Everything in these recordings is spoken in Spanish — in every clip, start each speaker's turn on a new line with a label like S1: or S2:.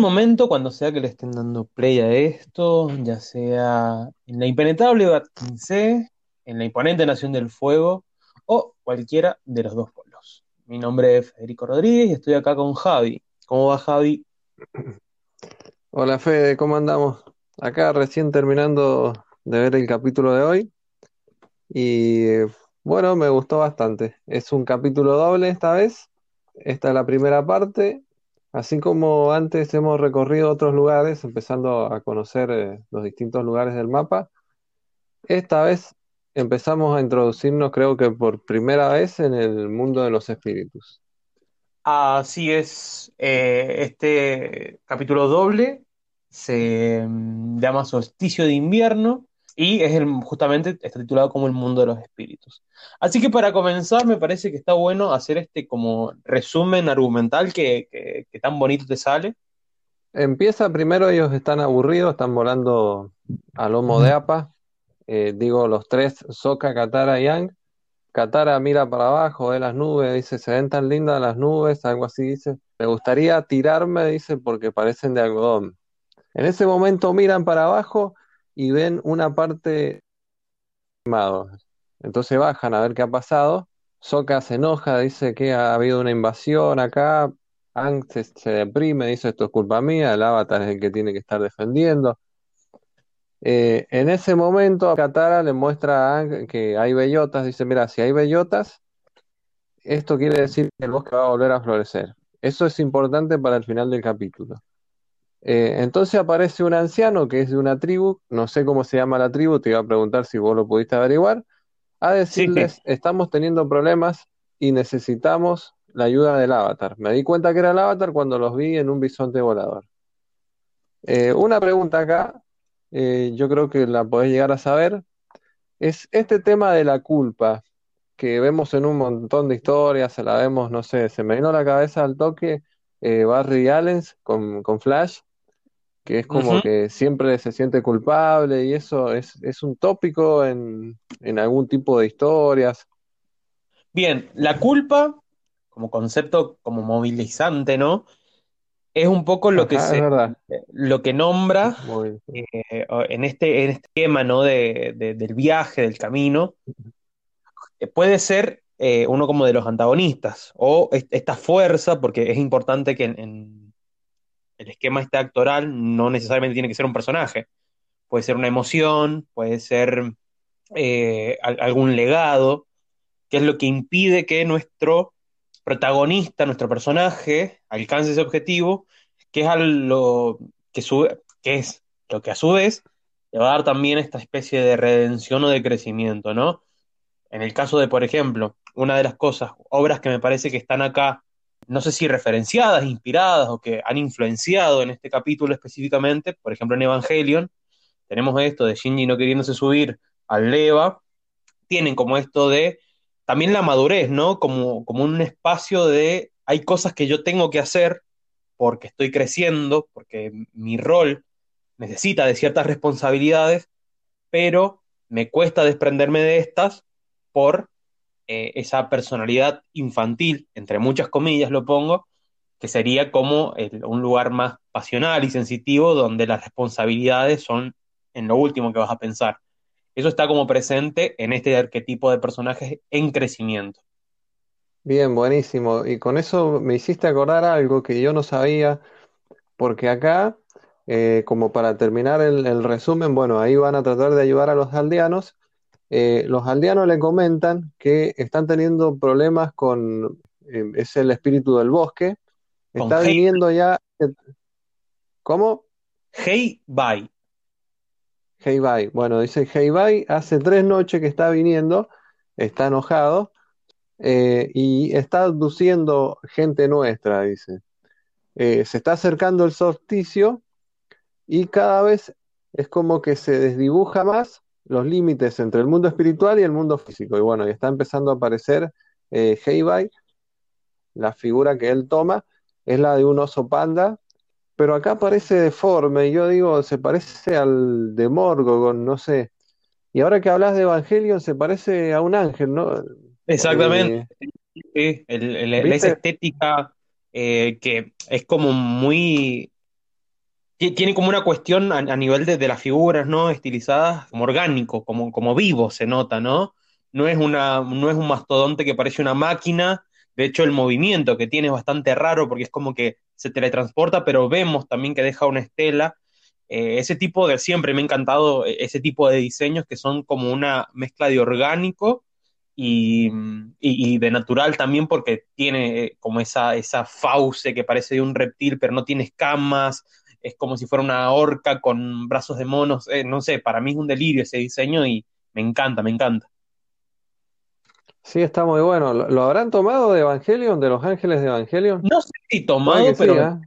S1: Buen momento cuando sea que le estén dando play a esto, ya sea en la impenetrable Bat 15, en la imponente Nación del Fuego o cualquiera de los dos polos. Mi nombre es Federico Rodríguez y estoy acá con Javi. ¿Cómo va Javi?
S2: Hola Fede, ¿cómo andamos? Acá recién terminando de ver el capítulo de hoy y bueno, me gustó bastante. Es un capítulo doble esta vez. Esta es la primera parte. Así como antes hemos recorrido otros lugares, empezando a conocer eh, los distintos lugares del mapa, esta vez empezamos a introducirnos, creo que por primera vez, en el mundo de los espíritus.
S1: Así es, eh, este capítulo doble se mm, llama Solsticio de Invierno y es el, justamente está titulado como El mundo de los espíritus. Así que para comenzar me parece que está bueno hacer este como resumen argumental que, que, tan bonito te sale.
S2: Empieza primero, ellos están aburridos, están volando a lomo de apa, eh, digo los tres, Soka, Katara y Yang. Katara mira para abajo, ve las nubes, dice, se ven tan lindas las nubes, algo así dice. Me gustaría tirarme, dice, porque parecen de algodón. En ese momento miran para abajo y ven una parte quemado. Entonces bajan a ver qué ha pasado. Sokka se enoja, dice que ha habido una invasión acá. Ang se, deprime, dice esto es culpa mía, el avatar es el que tiene que estar defendiendo. Eh, en ese momento, Katara le muestra a Ang que hay bellotas. Dice: Mira, si hay bellotas, esto quiere decir que el bosque va a volver a florecer. Eso es importante para el final del capítulo. Eh, entonces aparece un anciano que es de una tribu, no sé cómo se llama la tribu, te iba a preguntar si vos lo pudiste averiguar, a decirles, estamos teniendo problemas y necesitamos la ayuda del avatar. Me di cuenta que era el avatar cuando los vi en un bisonte volador. Eh, una pregunta acá, eh, yo creo que la podés llegar a saber, es este tema de la culpa que vemos en un montón de historias, se la vemos, no sé, se me vino a la cabeza al toque Barry Allen con, con Flash, que es como que siempre se siente culpable y eso es, un tópico en, algún tipo de historias.
S1: Bien, la culpa como concepto como movilizante, ¿no? Es un poco lo que se lo que nombra eh, en este en este esquema, ¿no? De, del viaje, del camino. Puede ser eh, uno como de los antagonistas o esta fuerza, porque es importante que en el esquema este actoral no necesariamente tiene que ser un personaje. Puede ser una emoción, puede ser eh, algún legado, que es lo que impide que nuestro protagonista, nuestro personaje, alcance ese objetivo, que es lo que, que es lo que a su vez le va a dar también esta especie de redención o de crecimiento, ¿no? En el caso de, por ejemplo, una de las cosas, obras que me parece que están acá no sé si referenciadas, inspiradas o que han influenciado en este capítulo específicamente, por ejemplo en Evangelion, tenemos esto de Shinji no queriéndose subir al leva, tienen como esto de también la madurez, ¿no? Como, como un espacio de hay cosas que yo tengo que hacer porque estoy creciendo, porque mi rol necesita de ciertas responsabilidades, pero me cuesta desprenderme de estas por eh, esa personalidad infantil, entre muchas comillas lo pongo, que sería como un lugar más pasional y sensitivo donde las responsabilidades son en lo último que vas a pensar. Eso está como presente en este arquetipo de personajes en crecimiento.
S2: Bien, buenísimo. Y con eso me hiciste acordar algo que yo no sabía, porque acá, eh, como para terminar el, el, resumen, bueno, ahí van a tratar de ayudar a los aldeanos eh, los aldeanos le comentan que están teniendo problemas con, eh, es el espíritu del bosque, está viniendo ya... ¿Cómo?
S1: Hey Bye.
S2: Hey Bye. Bueno, dice Hey Bye, hace tres noches que está viniendo, está enojado eh, y está abduciendo gente nuestra, dice. se está acercando el solsticio y cada vez es como que se desdibuja más los límites entre el mundo espiritual y el mundo físico. Y bueno, y está empezando a aparecer eh, Heibai, la figura que él toma es la de un oso panda, pero acá parece deforme, y yo digo, se parece al de Morgogon, no sé. Y ahora que hablas de Evangelion, se parece a un ángel, ¿no?
S1: Exactamente. Eh, esa estética eh, que es como muy tiene como una cuestión a, nivel de, las figuras, ¿no? Estilizadas, como orgánico, como, como vivo se nota, ¿no? No es, una, no es un mastodonte que parece una máquina, de hecho el movimiento que tiene es bastante raro porque es como que se teletransporta, pero vemos también que deja una estela. Eh, ese tipo de, siempre me ha encantado eh, ese tipo de diseños que son como una mezcla de orgánico y, de natural también porque tiene eh, como esa, esa fauce que parece de un reptil, pero no tiene escamas, es como si fuera una orca con brazos de monos, eh, no sé, para mí es un delirio ese diseño y me encanta, me encanta.
S2: Sí, está muy bueno. ¿Lo, habrán tomado de Evangelion, de los ángeles de Evangelion?
S1: No sé si tomado, pero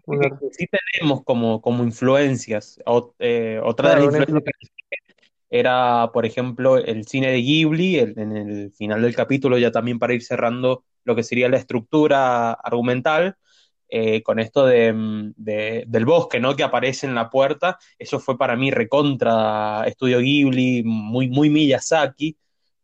S1: sí, ¿eh? tenemos como, como influencias. Eh, otra de las influencias era, por ejemplo, el cine de Ghibli, en el final del capítulo, ya también para ir cerrando lo que sería la estructura argumental, eh, con esto de, del bosque, ¿no? Que aparece en la puerta. Eso fue para mí recontra Estudio Ghibli, muy, muy Miyazaki.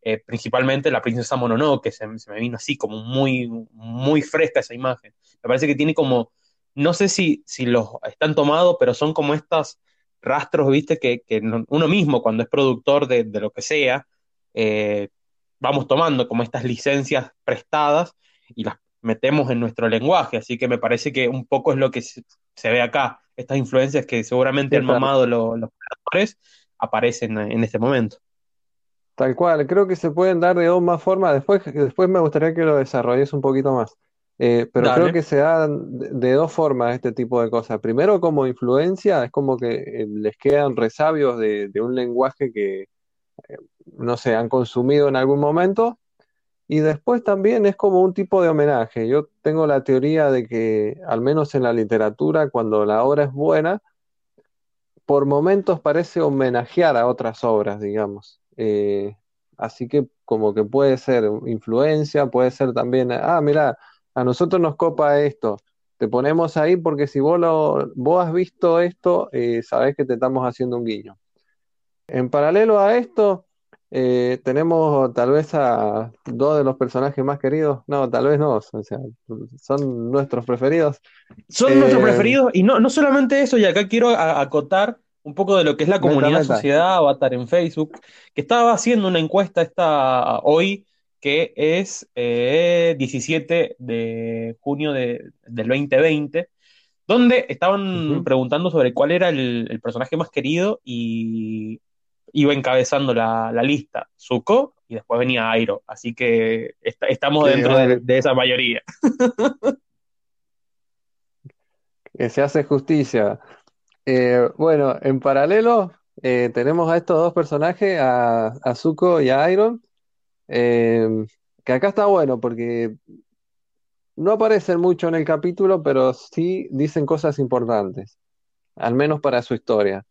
S1: Eh, principalmente la princesa Mononoke, que se, se, me vino así como muy, muy fresca esa imagen. Me parece que tiene como, no sé si, si los están tomados, pero son como estos rastros, viste, que, uno mismo cuando es productor de, lo que sea, eh, vamos tomando como estas licencias prestadas y las metemos en nuestro lenguaje, así que me parece que un poco es lo que se, ve acá, estas influencias que seguramente han mamado los, creadores aparecen en este momento.
S2: Tal cual, creo que se pueden dar de dos más formas, después, después me gustaría que lo desarrolles un poquito más, eh, pero creo que se dan de, dos formas este tipo de cosas. Primero como influencia, es como que eh, les quedan resabios de, de un lenguaje que, eh, no sé, han consumido en algún momento y después también es como un tipo de homenaje. Yo tengo la teoría de que, al menos en la literatura, cuando la obra es buena, por momentos parece homenajear a otras obras, digamos. Eh, así que como que puede ser influencia, puede ser también, ah, mira, a nosotros nos copa esto, te ponemos ahí porque si vos, lo, vos has visto esto, eh, sabés que te estamos haciendo un guiño. En paralelo a esto, eh, tenemos tal vez a dos de los personajes más queridos. No, tal vez no. O sea, son nuestros preferidos.
S1: Son nuestros eh, preferidos. Y no, no solamente eso, y acá quiero acotar un poco de lo que es la comunidad sociedad Avatar en Facebook, que estaba haciendo una encuesta esta hoy, que es 17 eh, de junio de, del 2020, donde estaban preguntando sobre cuál era el personaje más querido y iba encabezando la, lista, Zuko, y después venía Airo. Así que estamos dentro de, esa mayoría.
S2: que se hace justicia. Eh, bueno, en paralelo eh, tenemos a estos dos personajes, a, Zuko y a Iron, eh, que acá está bueno porque no aparecen mucho en el capítulo, pero sí dicen cosas importantes, al menos para su historia.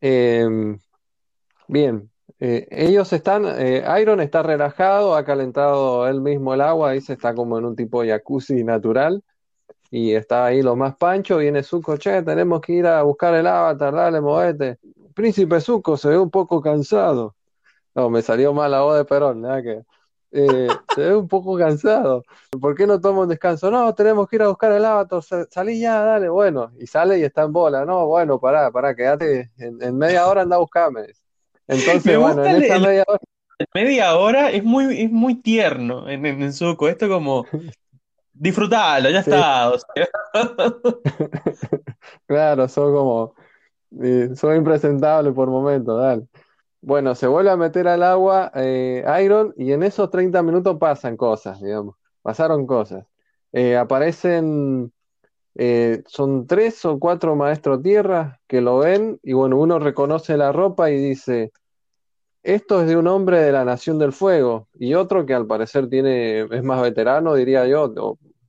S2: Em, bien, eh, ellos están, eh, Iron está relajado, ha calentado él mismo el agua, se está como en un tipo de jacuzzi natural y está ahí lo más pancho, viene Zuko, che, tenemos que ir a buscar el avatar, dale, movete. Príncipe Zuko se ve un poco cansado. No, me salió mal la voz de Perón, nada que... Eh, se ve un poco cansado. ¿Por qué no toma un descanso? No, tenemos que ir a buscar el avatar, salí ya, dale, bueno. Y sale y está en bola. No, bueno, pará, pará, quédate. En, media hora anda a buscarme. Entonces, bueno, en esa media hora.
S1: Media hora es muy, es muy tierno en, en, Zuko. Esto como. Disfrutalo, ya está.
S2: claro, son como. Eh, son impresentables por momentos, dale. Bueno, se vuelve a meter al agua eh, Iron y en esos 30 minutos pasan cosas, digamos. Pasaron cosas. Eh, aparecen, eh, son tres o cuatro maestros tierra que lo ven y bueno, uno reconoce la ropa y dice, esto es de un hombre de la Nación del Fuego y otro que al parecer tiene, es más veterano, diría yo,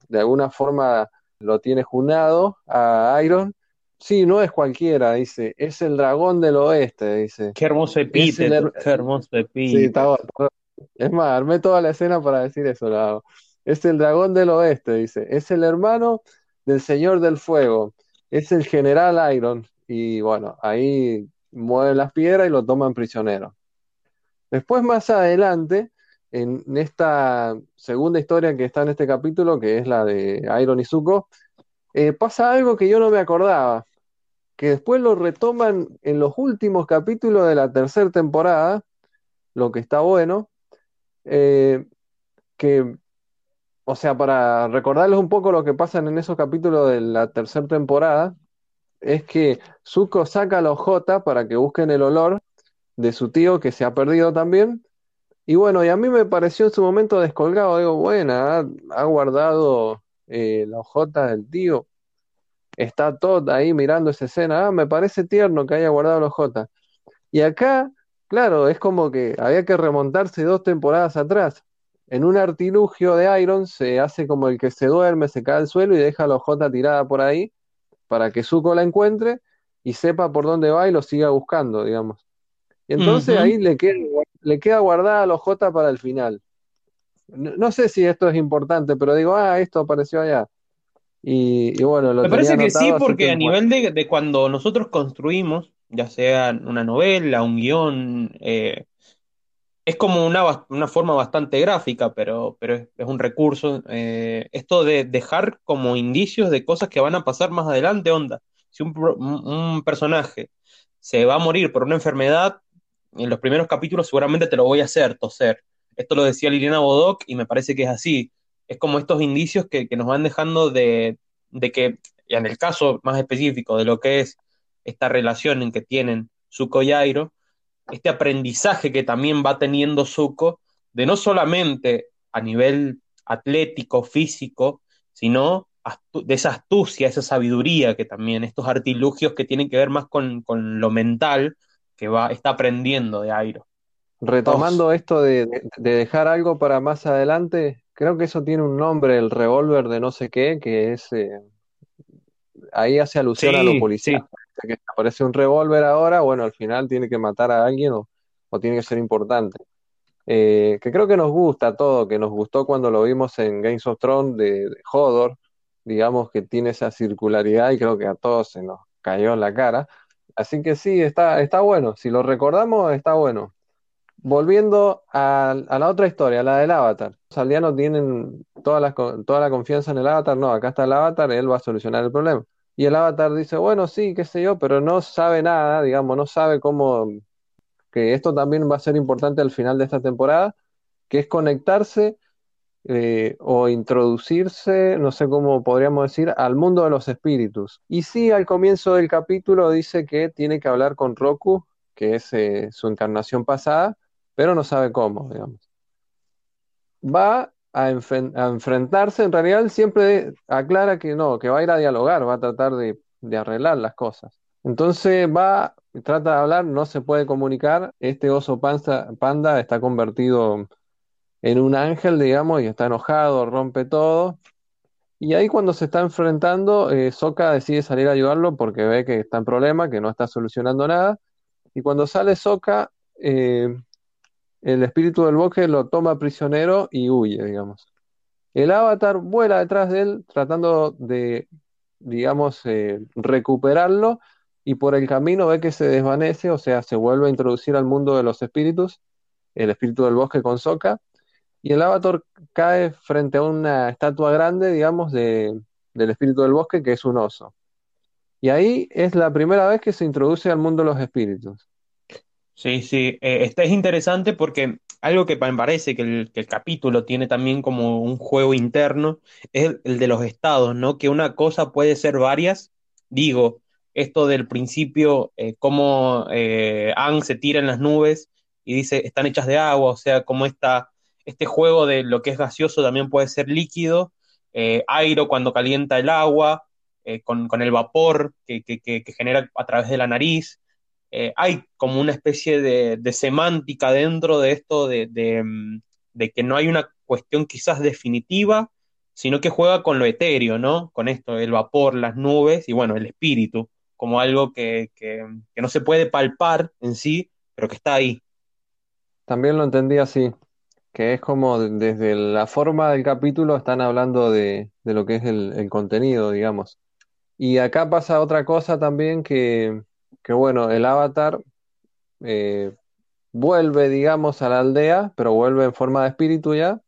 S2: de alguna forma lo tiene junado a Iron Sí, no es cualquiera, dice, es el dragón del oeste, dice.
S1: Qué hermoso epíteto, qué hermoso epíteto. Sí, está,
S2: es más, armé toda la escena para decir eso, Es el dragón del oeste, dice, es el hermano del señor del fuego, es el general Iron, y bueno, ahí mueven las piedras y lo toman prisionero. Después, más adelante, en esta segunda historia que está en este capítulo, que es la de Iron y Zuko, eh, pasa algo que yo no me acordaba. Que después lo retoman en los últimos capítulos de la tercera temporada, lo que está bueno, eh, que, o sea, para recordarles un poco lo que pasa en esos capítulos de la tercera temporada, es que Zuko saca a los para que busquen el olor de su tío que se ha perdido también. Y bueno, y a mí me pareció en su momento descolgado, digo, buena, ha, guardado eh, la J del tío, está Todd ahí mirando esa escena, ah, me parece tierno que haya guardado los J. Y acá, claro, es como que había que remontarse dos temporadas atrás. En un artilugio de Iron se hace como el que se duerme, se cae al suelo y deja a los J tirada por ahí para que Zuko la encuentre y sepa por dónde va y lo siga buscando, digamos. Y entonces ahí le queda, le queda guardada a los J para el final. No, sé si esto es importante, pero digo, ah, esto apareció allá. Y, bueno, lo
S1: Me parece que sí, porque a nivel de, cuando nosotros construimos, ya sea una novela, un guion, eh, es como una, una, forma bastante gráfica, pero, pero es, un recurso. Eh, esto de dejar como indicios de cosas que van a pasar más adelante, onda. Si un, un personaje se va a morir por una enfermedad, en los primeros capítulos seguramente te lo voy a hacer toser. Esto lo decía Liliana Bodoc y me parece que es así es como estos indicios que, nos van dejando de, que, en el caso más específico de lo que es esta relación en que tienen Zuko y Airo, este aprendizaje que también va teniendo Zuko, de no solamente a nivel atlético, físico, sino de esa astucia, esa sabiduría que también, estos artilugios que tienen que ver más con, lo mental que va, está aprendiendo de Airo.
S2: Retomando esto de, dejar algo para más adelante, Creo que eso tiene un nombre, el revólver de no sé qué, que es. Eh, ahí hace alusión a lo policial. Que aparece un revólver ahora, bueno, al final tiene que matar a alguien o, tiene que ser importante. Eh, que creo que nos gusta todo, que nos gustó cuando lo vimos en Games of Thrones de, de Hodor, digamos que tiene esa circularidad y creo que a todos se nos cayó en la cara. Así que sí, está, está bueno. Si lo recordamos, está bueno volviendo a, la otra historia, la del avatar. Los aldeanos tienen toda la, confianza en el avatar. No, acá está el avatar, él va a solucionar el problema. Y el avatar dice, bueno, sí, qué sé yo, pero no sabe nada, digamos, no sabe cómo, que esto también va a ser importante al final de esta temporada, que es conectarse eh, o introducirse, no sé cómo podríamos decir, al mundo de los espíritus. Y sí, al comienzo del capítulo dice que tiene que hablar con Roku, que es eh, su encarnación pasada, pero no sabe cómo, digamos. Va a, enfrentarse, en realidad él siempre aclara que no, que va a ir a dialogar, va a tratar de, arreglar las cosas. Entonces va, trata de hablar, no se puede comunicar, este oso panda está convertido en un ángel, digamos, y está enojado, rompe todo. Y ahí cuando se está enfrentando, eh, Soka decide salir a ayudarlo porque ve que está en problema, que no está solucionando nada. Y cuando sale Soka, eh, el espíritu del bosque lo toma prisionero y huye, digamos. El avatar vuela detrás de él tratando de, digamos, eh, recuperarlo y por el camino ve que se desvanece, o sea, se vuelve a introducir al mundo de los espíritus, el espíritu del bosque con Soka, y el avatar cae frente a una estatua grande, digamos, de, del espíritu del bosque, que es un oso. Y ahí es la primera vez que se introduce al mundo de los espíritus.
S1: Sí, sí, eh, este es interesante porque algo que me parece que el, capítulo tiene también como un juego interno es el, de los estados, ¿no? Que una cosa puede ser varias. Digo, esto del principio, eh, cómo eh, Ang se tira en las nubes y dice están hechas de agua, o sea, como esta, este juego de lo que es gaseoso también puede ser líquido, eh, airo cuando calienta el agua, con, el vapor que, que genera a través de la nariz. Eh, hay como una especie de, semántica dentro de esto mm, de, que no hay una cuestión quizás definitiva, sino que juega con lo etéreo, ¿no? Con esto, el vapor, las nubes y bueno, el espíritu, como algo que, no se puede palpar en sí, pero que está ahí.
S2: También lo entendí así, que es como desde la forma del capítulo están hablando de, lo que es el contenido, digamos. Y acá pasa otra cosa también que, que bueno, el avatar eh, vuelve, digamos, a la aldea, pero vuelve en forma de espíritu ya.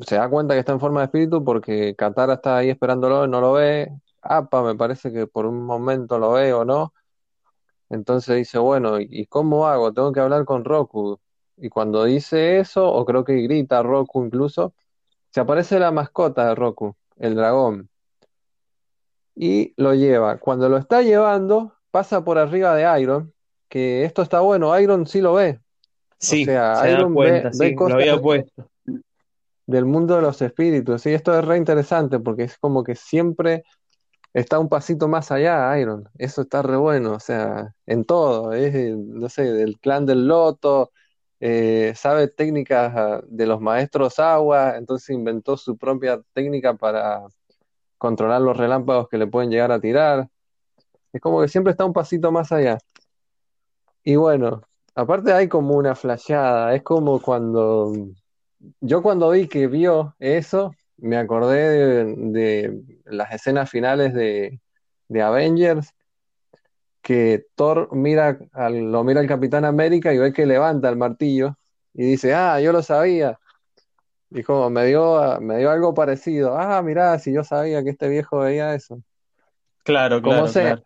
S2: Se da cuenta que está en forma de espíritu porque Katara está ahí esperándolo, no lo ve. APA, me parece que por un momento lo ve o no. Entonces dice, bueno, ¿y cómo hago? Tengo que hablar con Roku. Y cuando dice eso, o creo que grita Roku incluso, se aparece la mascota de Roku, el dragón. Y lo lleva. Cuando lo está llevando, pasa por arriba de Iron, que esto está bueno, Iron sí lo ve.
S1: Sí, o sea, Iron ve, cosas había puesto.
S2: del mundo de los espíritus. Y esto es re interesante porque es como que siempre está un pasito más allá, Iron. Eso está re bueno, o sea, en todo. Es, no sé, del clan del loto, eh, sabe técnicas ah, de los maestros agua, entonces inventó su propia técnica para controlar los relámpagos que le pueden llegar a tirar. Es como que siempre está un pasito más allá. Y bueno, aparte hay como una flasheada, es como cuando yo cuando vi que vio eso, me acordé de, las escenas finales de, de, Avengers, que Thor mira al, lo mira al Capitán América y ve que levanta el martillo y dice, ah, yo lo sabía. Y como me dio, me dio algo parecido. Ah, mirá, si yo sabía que este viejo veía eso.
S1: Claro, claro.
S2: Como sea,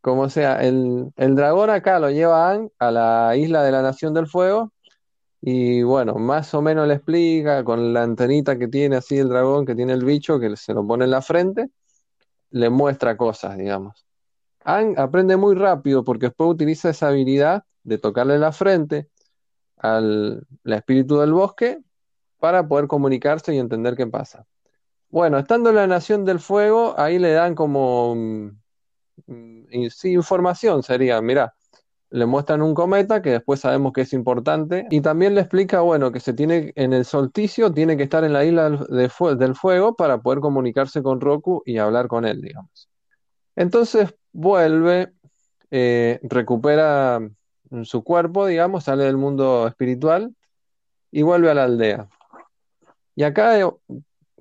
S2: Como sea el, dragón acá lo lleva a, la isla de la Nación del Fuego. Y bueno, más o menos le explica con la antenita que tiene así el dragón, que tiene el bicho, que se lo pone en la frente, le muestra cosas, digamos. Ang aprende muy rápido porque después utiliza esa habilidad de tocarle la frente al espíritu del bosque para poder comunicarse y entender qué pasa. Bueno, estando en la Nación del Fuego, ahí le dan como mm, mm, información, sería, mira, le muestran un cometa que después sabemos que es importante y también le explica, bueno, que se tiene en el solsticio tiene que estar en la isla del fuego para poder comunicarse con Roku y hablar con él, digamos. Entonces vuelve, eh, recupera su cuerpo, digamos, sale del mundo espiritual y vuelve a la aldea. Y acá eh,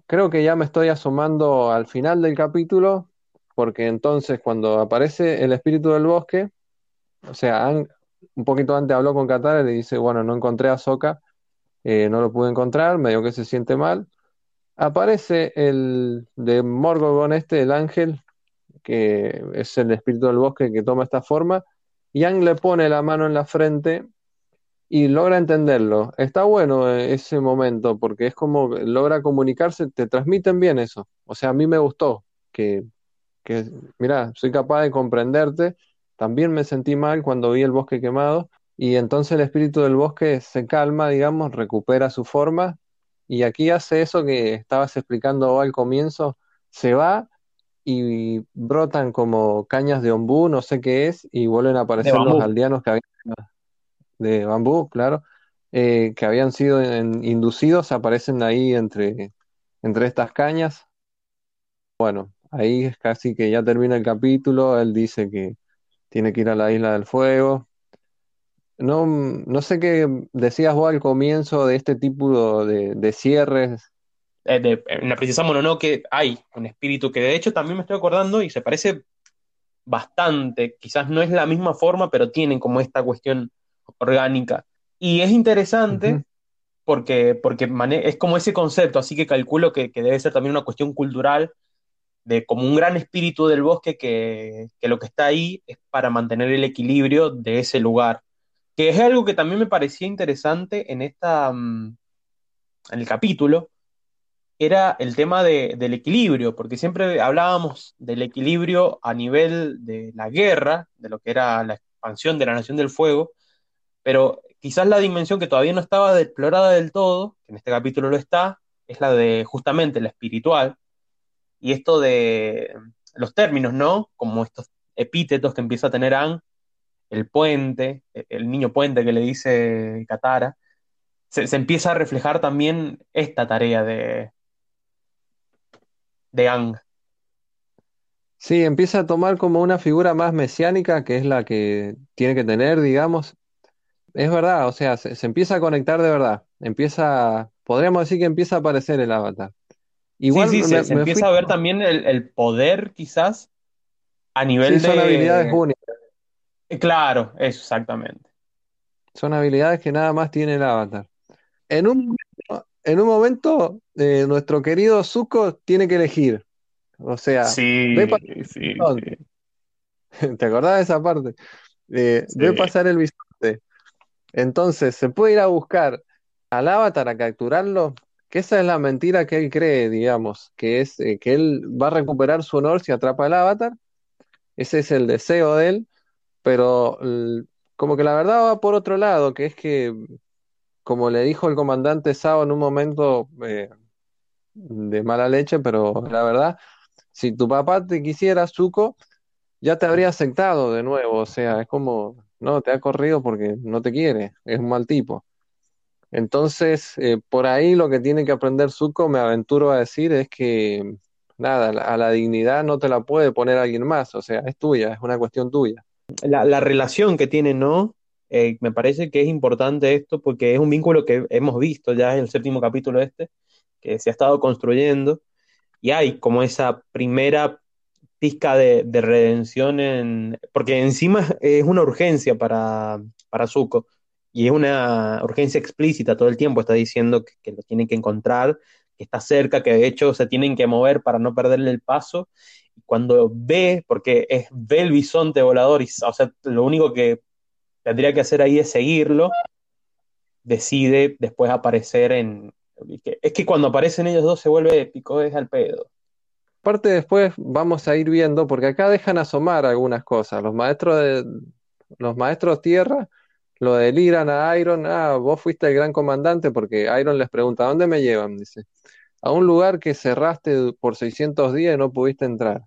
S2: creo que ya me estoy asomando al final del capítulo, porque entonces cuando aparece el espíritu del bosque, o sea, un poquito antes habló con Katara y le dice, bueno, no encontré a Soka, eh, no lo pude encontrar, medio que se siente mal. Aparece el de Morgogon este, el ángel, que es el espíritu del bosque que toma esta forma, y Ang le pone la mano en la frente y logra entenderlo. Está bueno eh, ese momento porque es como logra comunicarse, te transmiten bien eso. O sea, a mí me gustó que, que mira, soy capaz de comprenderte. También me sentí mal cuando vi el bosque quemado y entonces el espíritu del bosque se calma, digamos, recupera su forma y aquí hace eso que estabas explicando al comienzo, se va y brotan como cañas de ombú, no sé qué es, y vuelven a aparecer los aldeanos que habían de bambú, claro, eh, que habían sido inducidos, aparecen ahí entre, entre estas cañas. Bueno, ahí es casi que ya termina el capítulo, él dice que tiene que ir a la isla del fuego. No, no sé qué decías vos al comienzo de este tipo de, cierres.
S1: Eh, en la princesa Mononoke hay un espíritu que de hecho también me estoy acordando y se parece bastante, quizás no es la misma forma, pero tienen como esta cuestión orgánica. Y es interesante porque, porque es como ese concepto, así que calculo que, debe ser también una cuestión cultural de como un gran espíritu del bosque que, lo que está ahí es para mantener el equilibrio de ese lugar. Que es algo que también me parecía interesante en esta mm, en el capítulo, era el tema del equilibrio, porque siempre hablábamos del equilibrio a nivel de la guerra, de lo que era la expansión de la Nación del Fuego, pero quizás la dimensión que todavía no estaba explorada del todo, que en este capítulo lo está, es la de justamente la espiritual, y esto de los términos, ¿no? Como estos epítetos que empieza a tener Ang, el puente, el niño puente que le dice Katara, se, empieza a reflejar también esta tarea de, de Ang.
S2: Sí, empieza a tomar como una figura más mesiánica, que es la que tiene que tener, digamos, es verdad, o sea, se, empieza a conectar de verdad. Empieza, podríamos decir que empieza a aparecer el avatar.
S1: Igual sí, sí, se, empieza a ver también el, poder, quizás, a nivel
S2: sí, de. Son habilidades únicas.
S1: Eh, claro, eso, exactamente.
S2: Son habilidades que nada más tiene el avatar. En un, en un momento, eh, nuestro querido Zuko tiene que elegir O sea,
S1: sí, sí,
S2: ¿Te acordás de esa parte? Eh, Ve pasar el bisonte. Entonces, se puede ir a buscar al avatar a capturarlo, que esa es la mentira que él cree, digamos, que es eh, que él va a recuperar su honor si atrapa al avatar. Ese es el deseo de él, pero como que la verdad va por otro lado, que es que, como le dijo el comandante Sao en un momento eh, de mala leche, pero la verdad, si tu papá te quisiera, Zuko, ya te habría aceptado de nuevo, o sea, es como, no, te ha corrido porque no te quiere, es un mal tipo. Entonces, eh, por ahí lo que tiene que aprender Zuko, me aventuro a decir, es que, nada, a la dignidad no te la puede poner alguien más, o sea, es tuya, es una cuestión tuya.
S1: La, relación que tiene, ¿no? Eh, me parece que es importante esto porque es un vínculo que hemos visto ya en el séptimo capítulo este, que se ha estado construyendo, y hay como esa primera pizca de, redención en, porque encima es una urgencia para, para Zuko y es una urgencia explícita todo el tiempo, está diciendo que, lo tienen que encontrar, que está cerca, que de hecho se tienen que mover para no perderle el paso. Cuando ve, porque es, ve el bisonte volador, y, o sea, lo único que tendría que hacer ahí es seguirlo, decide después aparecer en... Es que cuando aparecen ellos dos se vuelve épico, es al pedo.
S2: Aparte después vamos a ir viendo, porque acá dejan asomar algunas cosas. Los maestros de los maestros tierra lo deliran a Iron, ah, vos fuiste el gran comandante, porque Iron les pregunta, ¿a dónde me llevan? Dice, a un lugar que cerraste por 600 días y no pudiste entrar.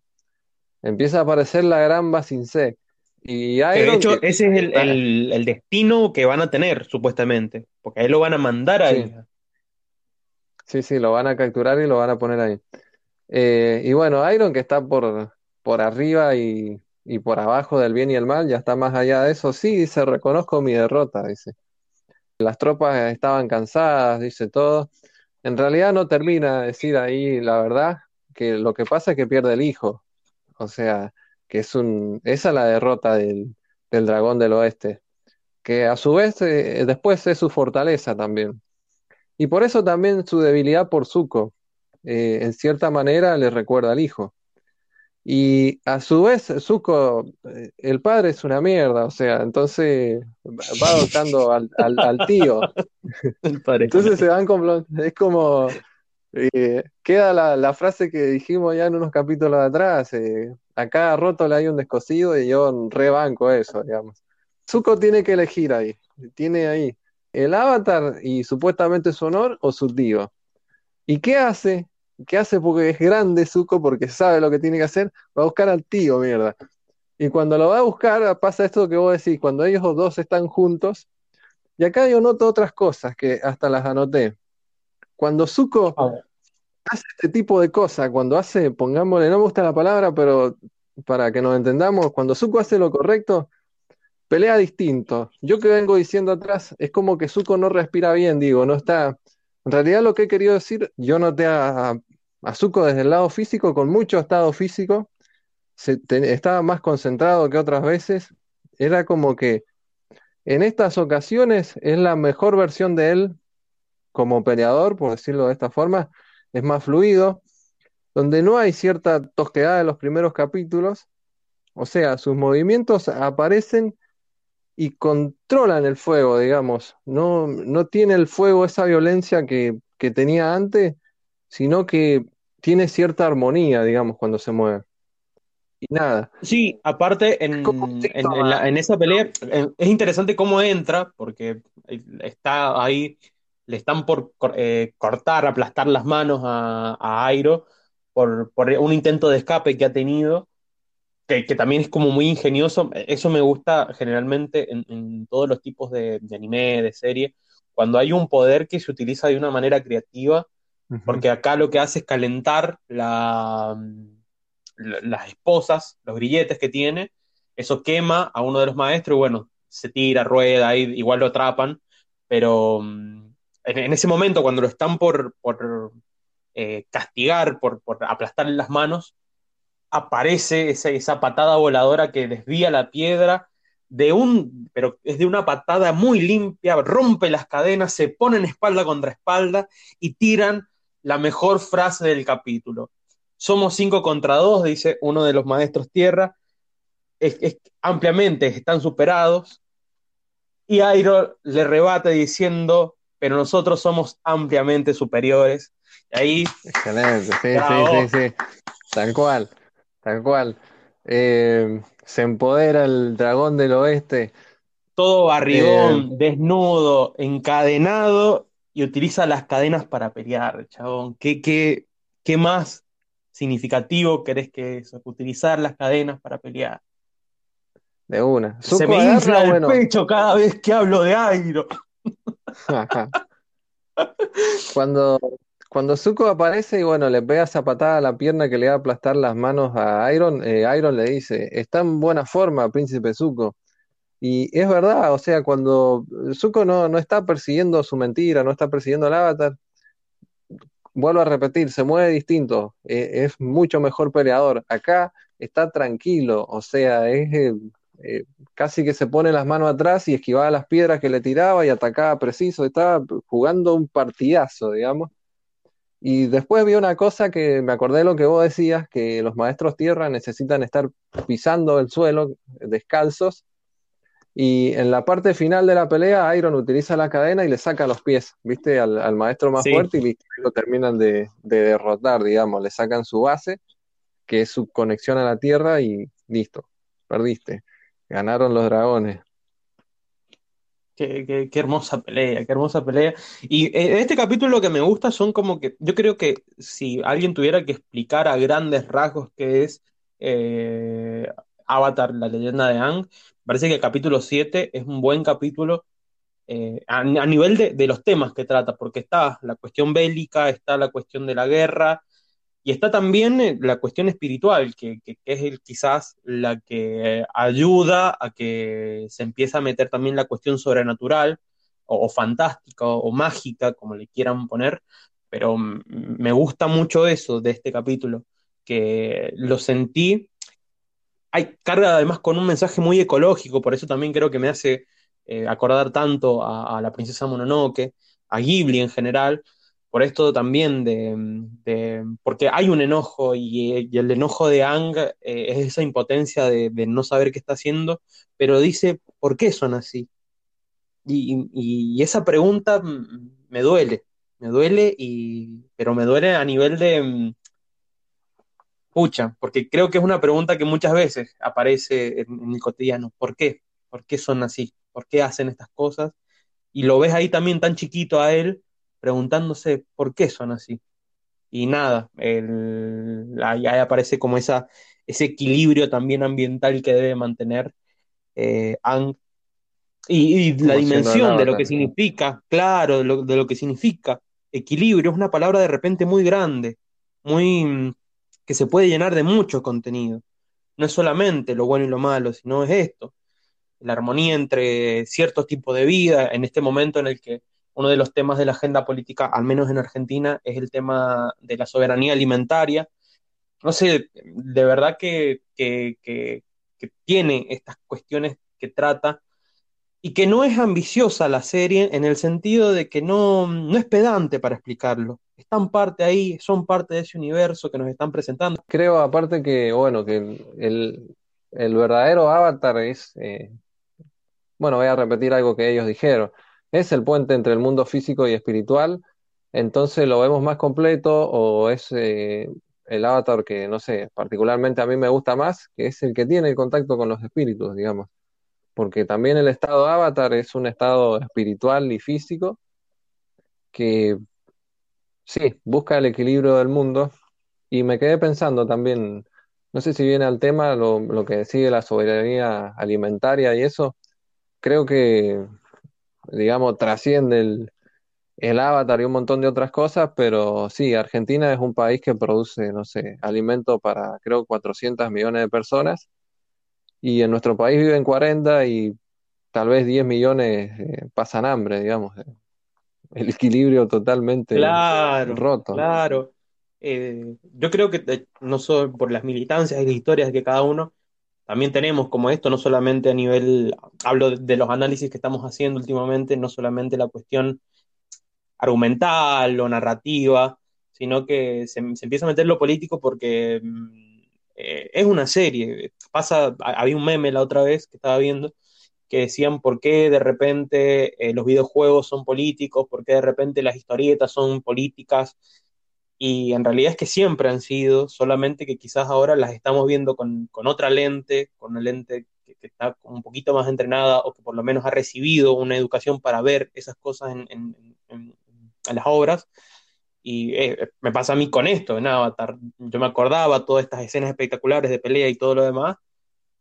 S2: Empieza a aparecer la gran Basinsec. Y Iron,
S1: de hecho, ese es el, destino que van a tener, supuestamente, porque ahí lo van a mandar a
S2: sí. Sí, sí, lo van a capturar y lo van a poner ahí. Eh, y bueno, Iron que está por, por arriba y, por abajo del bien y el mal, ya está más allá de eso. Sí, dice, reconozco mi derrota, dice. Las tropas estaban cansadas, dice todo. En realidad no termina de decir ahí la verdad, que lo que pasa es que pierde el hijo. O sea, que es un, esa es la derrota del, del dragón del oeste, que a su vez eh, después es su fortaleza también. Y por eso también su debilidad por Zuko, eh, en cierta manera le recuerda al hijo. Y a su vez, Zuko, eh, el padre es una mierda, o sea, entonces va adoptando al, tío. entonces se van con... Es como... Eh, queda la, frase que dijimos ya en unos capítulos atrás, a cada roto le hay un descosido y yo rebanco eso, digamos. Zuko tiene que elegir ahí, tiene ahí el avatar y supuestamente su honor o su tío. ¿Y qué hace? ¿Qué hace? Porque es grande Zuko, porque sabe lo que tiene que hacer, va a buscar al tío, mierda. Y cuando lo va a buscar, pasa esto que vos decís, cuando ellos dos están juntos, y acá yo noto otras cosas que hasta las anoté. Cuando Zuko hace este tipo de cosas, cuando hace, pongámosle, no me gusta la palabra, pero para que nos entendamos, cuando Zuko hace lo correcto, pelea distinto. Yo que vengo diciendo atrás, es como que Zuko no respira bien, digo, no está. En realidad lo que he querido decir, yo noté a, Azuko desde el lado físico, con mucho estado físico, estaba más concentrado que otras veces. Era como que en estas ocasiones es la mejor versión de él como peleador, por decirlo de esta forma, es más fluido, donde no hay cierta tosquedad en los primeros capítulos, o sea, sus movimientos aparecen y controlan el fuego, digamos, no, no tiene el fuego esa violencia que, que tenía antes, sino que tiene cierta armonía, digamos, cuando se mueve. Y nada.
S1: Sí, aparte, en, en, esa pelea es interesante cómo entra, porque está ahí, le están por eh, cortar, aplastar las manos a, a Airo por, por, un intento de escape que ha tenido, que, también es como muy ingenioso. Eso me gusta generalmente en, todos los tipos de, de anime, de serie, cuando hay un poder que se utiliza de una manera creativa porque acá lo que hace es calentar la, las esposas, los grilletes que tiene, eso quema a uno de los maestros y bueno, se tira, rueda, igual lo atrapan, pero mm, en, ese momento cuando lo están por, por eh, castigar, por, por aplastarle las manos, aparece esa, esa patada voladora que desvía la piedra de un, pero es de una patada muy limpia, rompe las cadenas, se ponen espalda contra espalda y tiran la mejor frase del capítulo. somos cinco contra dos, dice uno de los maestros tierra, es, ampliamente están superados, y Iron le rebate diciendo, pero nosotros somos ampliamente superiores. Y ahí...
S2: Excelente, sí, sí, sí, sí, tal cual, tal cual. Eh, se empodera el dragón del oeste.
S1: Todo barrigón, eh, desnudo, encadenado y utiliza las cadenas para pelear, chabón. ¿Qué, qué, qué más significativo querés que eso? Utilizar las cadenas para pelear.
S2: De una.
S1: Se me infla el pecho cada vez que hablo de Airo.
S2: cuando, cuando Zuko aparece y bueno, le pega esa patada a la pierna que le va a aplastar las manos a Iron, eh, Iron le dice, está en buena forma, príncipe Zuko. Y es verdad, o sea, cuando Zuko no, no está persiguiendo su mentira, no está persiguiendo al avatar, vuelvo a repetir, se mueve distinto, e, es mucho mejor peleador. Acá está tranquilo, o sea, es eh, eh, casi que se pone las manos atrás y esquivaba las piedras que le tiraba y atacaba preciso, estaba jugando un partidazo, digamos. Y después vi una cosa que me acordé de lo que vos decías, que los maestros tierra necesitan estar pisando el suelo descalzos. Y en la parte final de la pelea, Iron utiliza la cadena y le saca los pies, ¿viste? Al, maestro más fuerte y lo terminan de, de derrotar, digamos. Le sacan su base, que es su conexión a la tierra, y listo, perdiste. Ganaron los dragones.
S1: Qué, hermosa pelea, qué hermosa pelea. Y eh, en este capítulo lo que me gusta son como que, yo creo que si alguien tuviera que explicar a grandes rasgos qué es eh, Avatar, la leyenda de Ang, parece que el capítulo 7 es un buen capítulo eh, a, nivel de, de, los temas que trata, porque está la cuestión bélica, está la cuestión de la guerra, y está también eh, la cuestión espiritual, que, es el, quizás la que ayuda a que se empiece a meter también la cuestión sobrenatural o, fantástica o, mágica, como le quieran poner, pero me gusta mucho eso de este capítulo, que lo sentí. Hay carga además con un mensaje muy ecológico, por eso también creo que me hace eh, acordar tanto a, la princesa Mononoke, a Ghibli en general, por esto también de, porque hay un enojo y, el enojo de Ang eh, es esa impotencia de, no saber qué está haciendo, pero dice, ¿por qué son así? Y, esa pregunta me duele, me duele, y, pero me duele a nivel de, pucha, porque creo que es una pregunta que muchas veces aparece en, en el cotidiano, ¿por qué? ¿Por qué son así? ¿Por qué hacen estas cosas? Y lo ves ahí también tan chiquito a él preguntándose por qué son así. Y nada, el, ahí, aparece como esa, ese equilibrio también ambiental que debe mantener eh, Y, la dimensión de lo que significa, claro, de lo, de lo, que significa. Equilibrio es una palabra de repente muy grande, muy que se puede llenar de mucho contenido. No es solamente lo bueno y lo malo, sino es esto, la armonía entre ciertos tipos de vida, en este momento en el que uno de los temas de la agenda política, al menos en Argentina, es el tema de la soberanía alimentaria. No sé, de verdad que, tiene estas cuestiones que trata y que no es ambiciosa la serie en el sentido de que no, no es pedante para explicarlo. Están parte ahí, son parte de ese universo que nos están presentando.
S2: Creo aparte que, bueno, que el, verdadero avatar es, eh, bueno, voy a repetir algo que ellos dijeron, es el puente entre el mundo físico y espiritual, entonces lo vemos más completo o es eh, el avatar que, no sé, particularmente a mí me gusta más, que es el que tiene el contacto con los espíritus, digamos, porque también el estado avatar es un estado espiritual y físico que, sí, busca el equilibrio del mundo. Y me quedé pensando también, no sé si viene al tema lo, que sigue la soberanía alimentaria y eso, creo que digamos, trasciende el, el avatar y un montón de otras cosas, pero sí, Argentina es un país que produce, no sé, alimento para creo 400 millones de personas. Y en nuestro país viven 40 y tal vez 10 millones eh, pasan hambre, digamos. El equilibrio totalmente roto.
S1: Claro. Eh, yo creo que eh, no solo por las militancias y las historias que cada uno, también tenemos como esto, no solamente a nivel, hablo de los análisis que estamos haciendo últimamente, no solamente la cuestión argumental o narrativa, sino que se, empieza a meter lo político porque mm, eh, es una serie. Pasa, había un meme la otra vez que estaba viendo que decían por qué de repente eh, los videojuegos son políticos, por qué de repente las historietas son políticas, y en realidad es que siempre han sido, solamente que quizás ahora las estamos viendo con, otra lente, con una lente que, está un poquito más entrenada o que por lo menos ha recibido una educación para ver esas cosas en, las obras. Y eh, me pasa a mí con esto, en Avatar. Yo me acordaba todas estas escenas espectaculares de pelea y todo lo demás,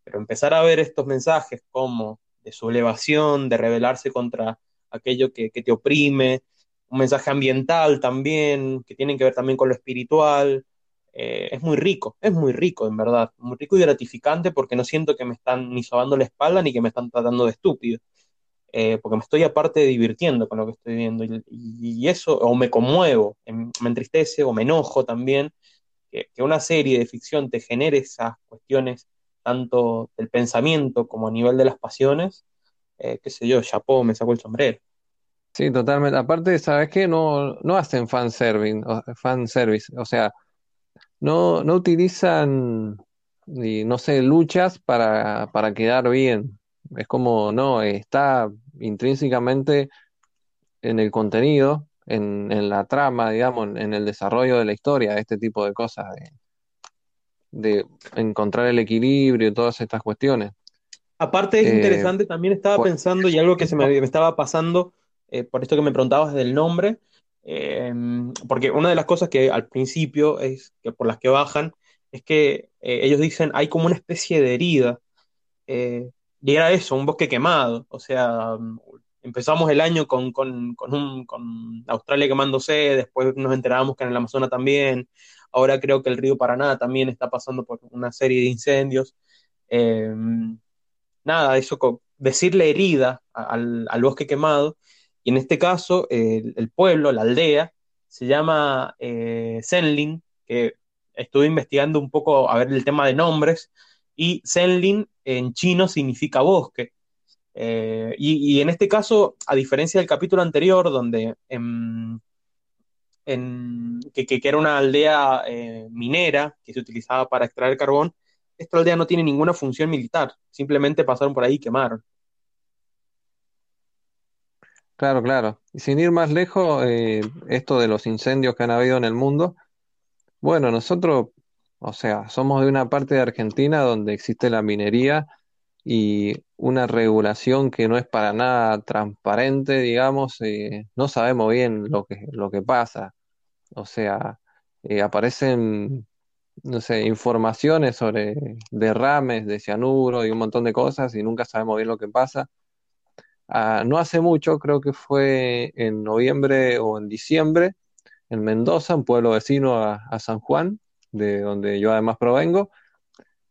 S1: pero empezar a ver estos mensajes como de sublevación, de rebelarse contra aquello que, te oprime, un mensaje ambiental también, que tiene que ver también con lo espiritual. Eh, es muy rico, es muy rico, en verdad, muy rico y gratificante porque no siento que me están ni sobando la espalda ni que me están tratando de estúpido, eh, porque me estoy aparte divirtiendo con lo que estoy viendo y, eso, o me conmuevo, em, me entristece o me enojo también, que, que una serie de ficción te genere esas cuestiones tanto del pensamiento como a nivel de las pasiones, eh, qué sé yo, chapó, me sacó el sombrero.
S2: Sí, totalmente. Aparte, ¿sabes qué? No, no hacen fanservice, fan service, o sea, no, no utilizan, no sé, luchas para, para quedar bien. Es como, no, está intrínsecamente en el contenido, en, en la trama, digamos, en el desarrollo de la historia, este tipo de cosas, de, de encontrar el equilibrio y todas estas cuestiones.
S1: Aparte es eh, interesante, también estaba pensando y algo que se me, estaba pasando, eh, por esto que me preguntabas del nombre, em, porque una de las cosas que al principio es que por las que bajan es que eh, ellos dicen hay como una especie de herida y era eso, un bosque quemado, o sea, empezamos el año con, con, un, con Australia quemándose, después nos enterábamos que en el Amazonas también, Ahora creo que el río Paraná también está pasando por una serie de incendios. Eh, nada, eso, decirle herida al, bosque quemado, y en este caso el, pueblo, la aldea, se llama eh, Zenlin, que estuve investigando un poco a ver el tema de nombres, y Zenlin en chino significa bosque. Eh, y, en este caso, a diferencia del capítulo anterior, donde en, que, era una aldea eh, minera que se utilizaba para extraer carbón, esta aldea no tiene ninguna función militar, simplemente pasaron por ahí y quemaron.
S2: Claro, claro. Y sin ir más lejos, eh, esto de los incendios que han habido en el mundo, bueno, nosotros, o sea, somos de una parte de Argentina donde existe la minería y una regulación que no es para nada transparente, digamos, eh, no sabemos bien lo que, lo que pasa. O sea, eh, aparecen, no sé, informaciones sobre derrames de cianuro y un montón de cosas y nunca sabemos bien lo que pasa. Ah, no hace mucho, creo que fue en noviembre o en diciembre, en Mendoza, un pueblo vecino a, San Juan, de donde yo además provengo,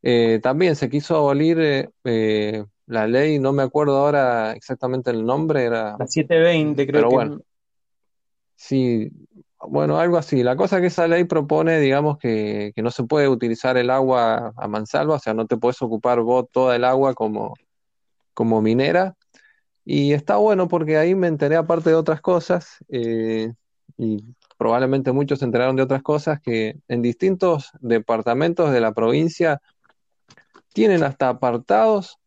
S2: eh, también se quiso abolir eh, la ley, no me acuerdo ahora exactamente el nombre, era...
S1: La 720 creo
S2: pero
S1: que...
S2: bueno, sí, bueno, algo así. La cosa que esa ley propone, digamos, que, no se puede utilizar el agua a mansalva, o sea, no te puedes ocupar vos toda el agua como, como minera. Y está bueno porque ahí me enteré, aparte de otras cosas, eh, y probablemente muchos se enteraron de otras cosas, que en distintos departamentos de la provincia tienen hasta apartados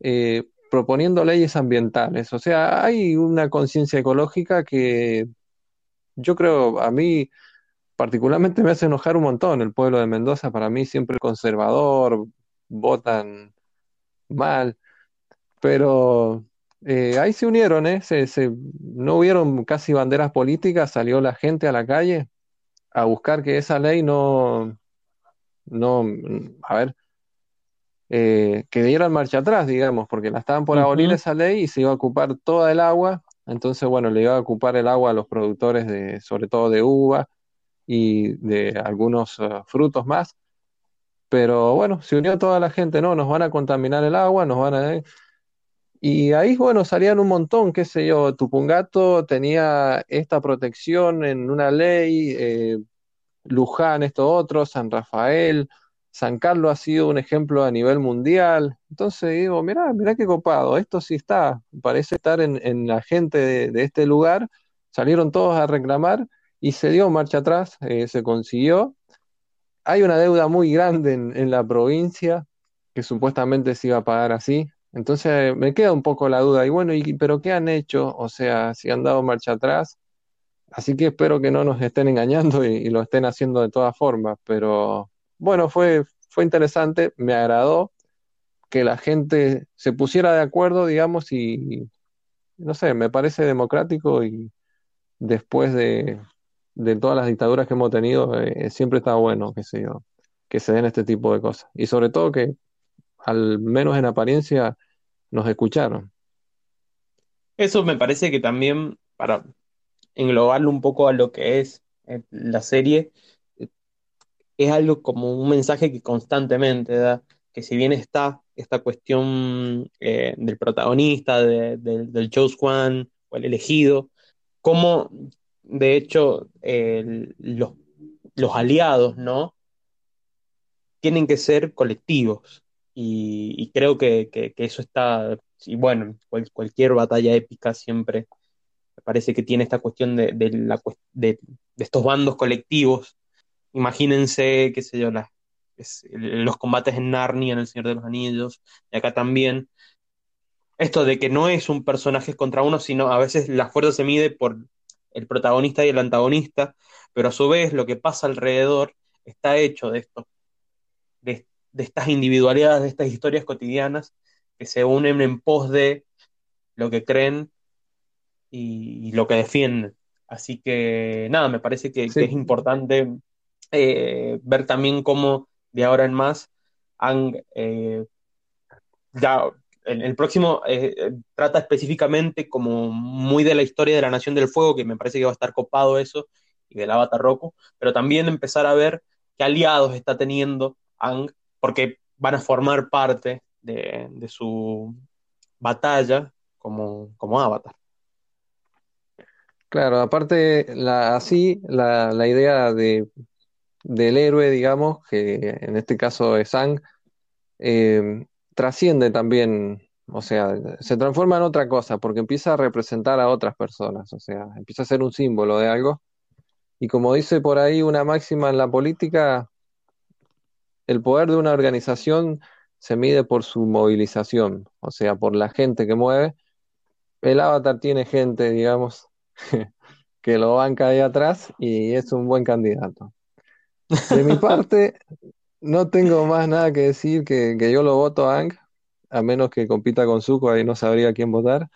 S2: eh, proponiendo leyes ambientales. O sea, hay una conciencia ecológica que yo creo, a mí particularmente me hace enojar un montón el pueblo de Mendoza, para mí siempre conservador, votan mal, pero eh, ahí se unieron, ¿eh? Se, no hubieron casi banderas políticas, salió la gente a la calle a buscar que esa ley no, no, a ver, eh, que dieran marcha atrás, digamos, porque la estaban por abolir esa ley y se iba a ocupar toda el agua. Entonces, bueno, le iba a ocupar el agua a los productores de, sobre todo de uva y de algunos eh, frutos más. Pero bueno, se unió toda la gente, no, nos van a contaminar el agua, nos van a... Y ahí, bueno, salían un montón, qué sé yo, Tupungato tenía esta protección en una ley, eh, Luján esto otro, San Rafael, San Carlos ha sido un ejemplo a nivel mundial. Entonces digo, mira, mira qué copado, esto sí está, parece estar en, la gente de, este lugar. Salieron todos a reclamar y se dio marcha atrás, eh, se consiguió. Hay una deuda muy grande en, la provincia que supuestamente se iba a pagar así. Entonces me queda un poco la duda. Y bueno, y, ¿pero qué han hecho? O sea, si han dado marcha atrás. Así que espero que no nos estén engañando y, lo estén haciendo de todas formas. Pero bueno, fue, fue interesante, me agradó que la gente se pusiera de acuerdo, digamos, y no sé, me parece democrático y después de, de todas las dictaduras que hemos tenido, eh, siempre está bueno, que se, que se den este tipo de cosas. Y sobre todo que, al menos en apariencia, nos escucharon.
S1: Eso me parece que también, para englobarlo un poco a lo que es eh, la serie, es algo como un mensaje que constantemente da, que si bien está esta cuestión eh, del protagonista, del Chose One o el elegido, como de hecho, los, los, aliados, ¿no? Tienen que ser colectivos. Y, creo que, eso está, y bueno, cualquier batalla épica siempre me parece que tiene esta cuestión de, la, de, estos bandos colectivos. Imagínense, qué sé yo, los combates en Narnia, en El Señor de los Anillos, y acá también. Esto de que no es un personaje contra uno, sino a veces la fuerza se mide por el protagonista y el antagonista, pero a su vez lo que pasa alrededor está hecho de esto, de, estas individualidades, de estas historias cotidianas que se unen en pos de lo que creen y, lo que defienden. Así que nada, me parece que, es importante eh, ver también cómo de ahora en más han eh, ya el, próximo eh, eh, trata específicamente como muy de la historia de la Nación del Fuego, que me parece que va a estar copado eso, y del Avatar Roku, pero también empezar a ver qué aliados está teniendo Ang, porque van a formar parte de, su batalla como, como Avatar.
S2: Claro, aparte, la, así, la, la idea de, del héroe, digamos, que en este caso es Ang, eh, trasciende también, o sea, se transforma en otra cosa, porque empieza a representar a otras personas, o sea, empieza a ser un símbolo de algo. Y como dice por ahí una máxima en la política, el poder de una organización se mide por su movilización, o sea, por la gente que mueve. El avatar tiene gente, digamos, que lo banca ahí atrás y es un buen candidato. De mi parte, no tengo más nada que decir que, yo lo voto a Ang, a menos que compita con Zuko, ahí no sabría quién votar.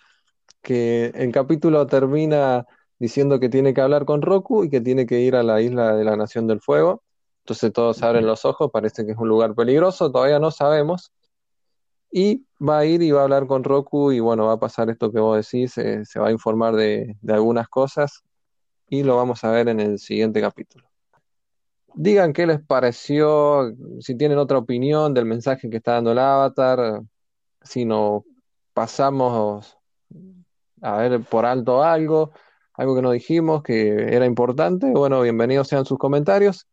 S2: Que el capítulo termina diciendo que tiene que hablar con Roku y que tiene que ir a la isla de la Nación del Fuego. Entonces todos abren los ojos, parece que es un lugar peligroso, todavía no sabemos. Y va a ir y va a hablar con Roku y bueno, va a pasar esto que vos decís, eh, se va a informar de algunas cosas y lo vamos a ver en el siguiente capítulo. Digan qué les pareció, si tienen otra opinión del mensaje que está dando el avatar, si nos pasamos a ver por alto algo, algo que no dijimos que era importante. Bueno, bienvenidos sean sus comentarios.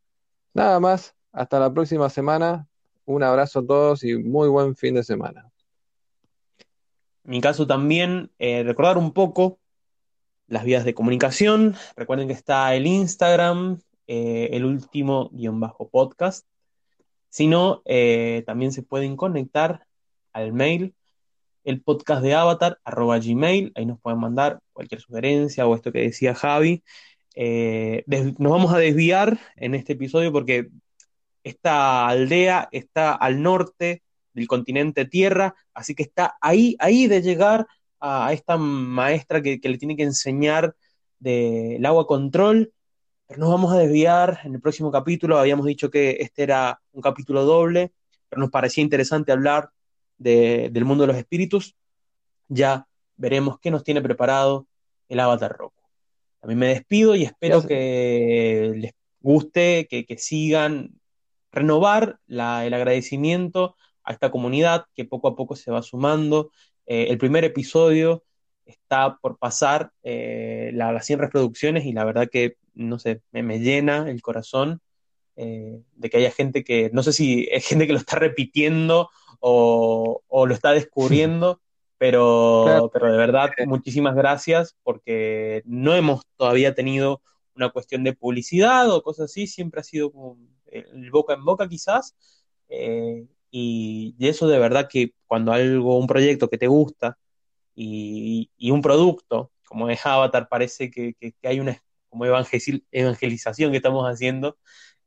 S2: Nada más, hasta la próxima semana. Un abrazo a todos y muy buen fin de semana.
S1: En mi caso también, eh, recordar un poco las vías de comunicación. Recuerden que está el Instagram, eh, el último guion bajo podcast, sino eh, también se pueden conectar al mail, el podcast de avatar, gmail, ahí nos pueden mandar cualquier sugerencia o esto que decía Javi. Eh, nos vamos a desviar en este episodio porque esta aldea está al norte del continente Tierra, así que está ahí, ahí de llegar a, esta maestra que, que, le tiene que enseñar del agua control pero nos vamos a desviar en el próximo capítulo. Habíamos dicho que este era un capítulo doble, pero nos parecía interesante hablar del mundo de los espíritus. Ya veremos qué nos tiene preparado el Avatar Roku. También me despido y espero que les guste, que, sigan renovar el agradecimiento a esta comunidad que poco a poco se va sumando. Eh, el primer episodio está por pasar eh, las 100 reproducciones y la verdad que no sé, me, llena el corazón eh, de que haya gente que, no sé si es gente que lo está repitiendo o, lo está descubriendo, pero, pero de verdad muchísimas gracias porque no hemos todavía tenido una cuestión de publicidad o cosas así, siempre ha sido como el boca en boca quizás. Eh, y, eso de verdad que cuando algo, un proyecto que te gusta y, un producto como es Avatar parece que, hay una como evangelización que estamos haciendo,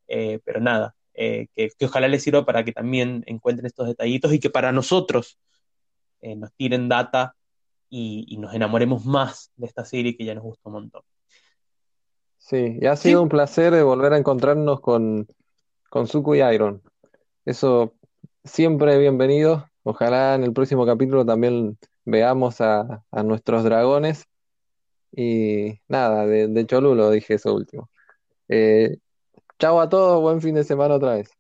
S1: eh, pero nada, eh, que, ojalá les sirva para que también encuentren estos detallitos y que para nosotros nos tiren data y, nos enamoremos más de esta serie que ya nos gusta un montón.
S2: Sí, y ha sido un placer volver a encontrarnos con, con Suku y Iron. Eso siempre bienvenido. Ojalá en el próximo capítulo también veamos a, nuestros dragones. Y nada, de, de Cholulo dije eso último. Eh, chao a todos, buen fin de semana otra vez.